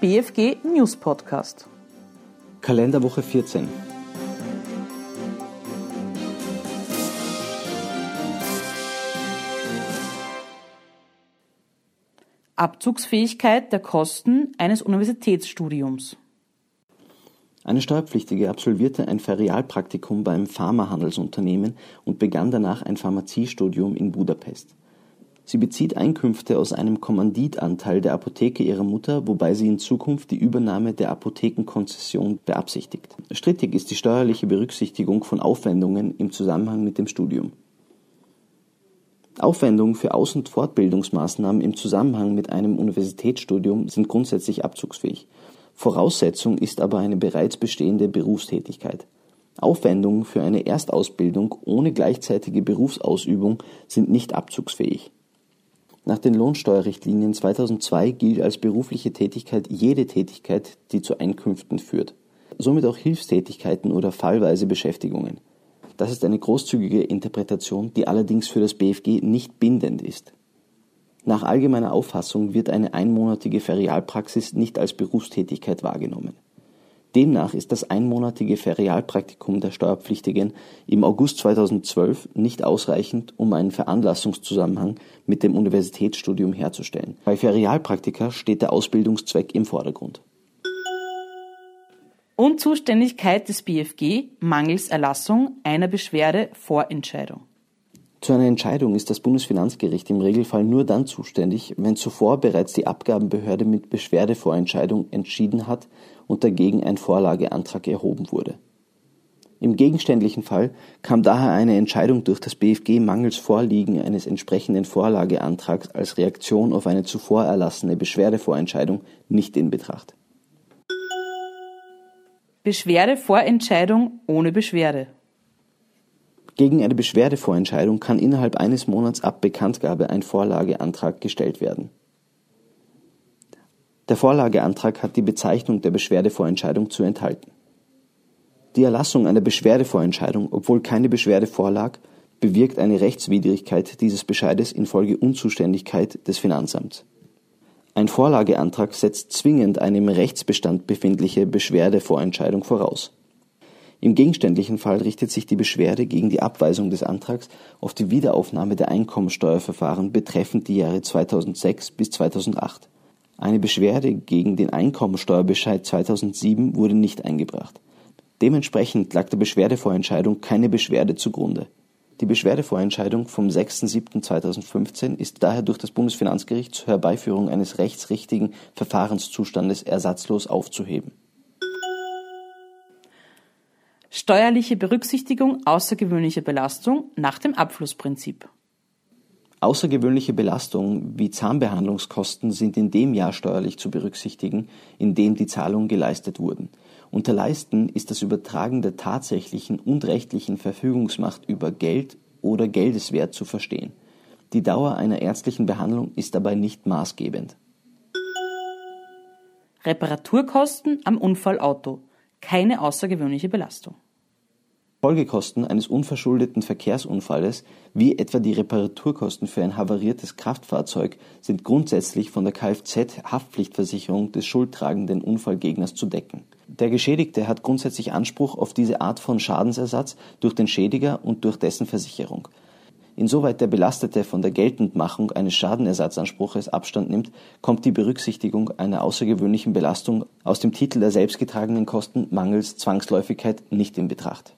BFG News Podcast. Kalenderwoche 14. Abzugsfähigkeit der Kosten eines Universitätsstudiums. Eine Steuerpflichtige absolvierte ein Ferialpraktikum beim Pharmahandelsunternehmen und begann danach ein Pharmaziestudium in Budapest. Sie bezieht Einkünfte aus einem Kommanditanteil der Apotheke ihrer Mutter, wobei sie in Zukunft die Übernahme der Apothekenkonzession beabsichtigt. Strittig ist die steuerliche Berücksichtigung von Aufwendungen im Zusammenhang mit dem Studium. Aufwendungen für Aus- und Fortbildungsmaßnahmen im Zusammenhang mit einem Universitätsstudium sind grundsätzlich abzugsfähig. Voraussetzung ist aber eine bereits bestehende Berufstätigkeit. Aufwendungen für eine Erstausbildung ohne gleichzeitige Berufsausübung sind nicht abzugsfähig. Nach den Lohnsteuerrichtlinien 2002 gilt als berufliche Tätigkeit jede Tätigkeit, die zu Einkünften führt, somit auch Hilfstätigkeiten oder fallweise Beschäftigungen. Das ist eine großzügige Interpretation, die allerdings für das BFG nicht bindend ist. Nach allgemeiner Auffassung wird eine einmonatige Ferialpraxis nicht als Berufstätigkeit wahrgenommen Demnach ist das einmonatige Ferialpraktikum der Steuerpflichtigen im August 2012 nicht ausreichend, um einen Veranlassungszusammenhang mit dem Universitätsstudium herzustellen. Bei Ferialpraktika steht der Ausbildungszweck im Vordergrund. Unzuständigkeit des BFG mangels Erlassung einer Beschwerde-Vorentscheidung. Zu einer Entscheidung ist das Bundesfinanzgericht im Regelfall nur dann zuständig, wenn zuvor bereits die Abgabenbehörde mit Beschwerdevorentscheidung entschieden hat und dagegen ein Vorlageantrag erhoben wurde. Im gegenständlichen Fall kam daher eine Entscheidung durch das BFG mangels Vorliegen eines entsprechenden Vorlageantrags als Reaktion auf eine zuvor erlassene Beschwerdevorentscheidung nicht in Betracht. Beschwerdevorentscheidung ohne Beschwerde. Gegen eine Beschwerdevorentscheidung kann innerhalb eines Monats ab Bekanntgabe ein Vorlageantrag gestellt werden. Der Vorlageantrag hat die Bezeichnung der Beschwerdevorentscheidung zu enthalten. Die Erlassung einer Beschwerdevorentscheidung, obwohl keine Beschwerde vorlag, bewirkt eine Rechtswidrigkeit dieses Bescheides infolge Unzuständigkeit des Finanzamts. Ein Vorlageantrag setzt zwingend eine im Rechtsbestand befindliche Beschwerdevorentscheidung voraus im gegenständlichen Fall richtet sich die Beschwerde gegen die Abweisung des Antrags auf die Wiederaufnahme der Einkommensteuerverfahren betreffend die Jahre 2006 bis 2008. Eine Beschwerde gegen den Einkommensteuerbescheid 2007 wurde nicht eingebracht. Dementsprechend lag der Beschwerdevorentscheidung keine Beschwerde zugrunde. Die Beschwerdevorentscheidung vom 6.7.2015 ist daher durch das Bundesfinanzgericht zur Herbeiführung eines rechtsrichtigen Verfahrenszustandes ersatzlos aufzuheben Steuerliche Berücksichtigung außergewöhnlicher Belastung nach dem Abflussprinzip. Außergewöhnliche Belastungen wie Zahnbehandlungskosten sind in dem Jahr steuerlich zu berücksichtigen, in dem die Zahlungen geleistet wurden. Unter Leisten ist das Übertragen der tatsächlichen und rechtlichen Verfügungsmacht über Geld oder Geldeswert zu verstehen. Die Dauer einer ärztlichen Behandlung ist dabei nicht maßgebend. Reparaturkosten am Unfallauto keine außergewöhnliche Belastung. Folgekosten eines unverschuldeten Verkehrsunfalles, wie etwa die Reparaturkosten für ein havariertes Kraftfahrzeug, sind grundsätzlich von der Kfz-Haftpflichtversicherung des schuldtragenden Unfallgegners zu decken. Der Geschädigte hat grundsätzlich Anspruch auf diese Art von Schadensersatz durch den Schädiger und durch dessen Versicherung Insoweit der Belastete von der Geltendmachung eines Schadenersatzanspruches Abstand nimmt, kommt die Berücksichtigung einer außergewöhnlichen Belastung aus dem Titel der selbstgetragenen Kosten mangels Zwangsläufigkeit nicht in Betracht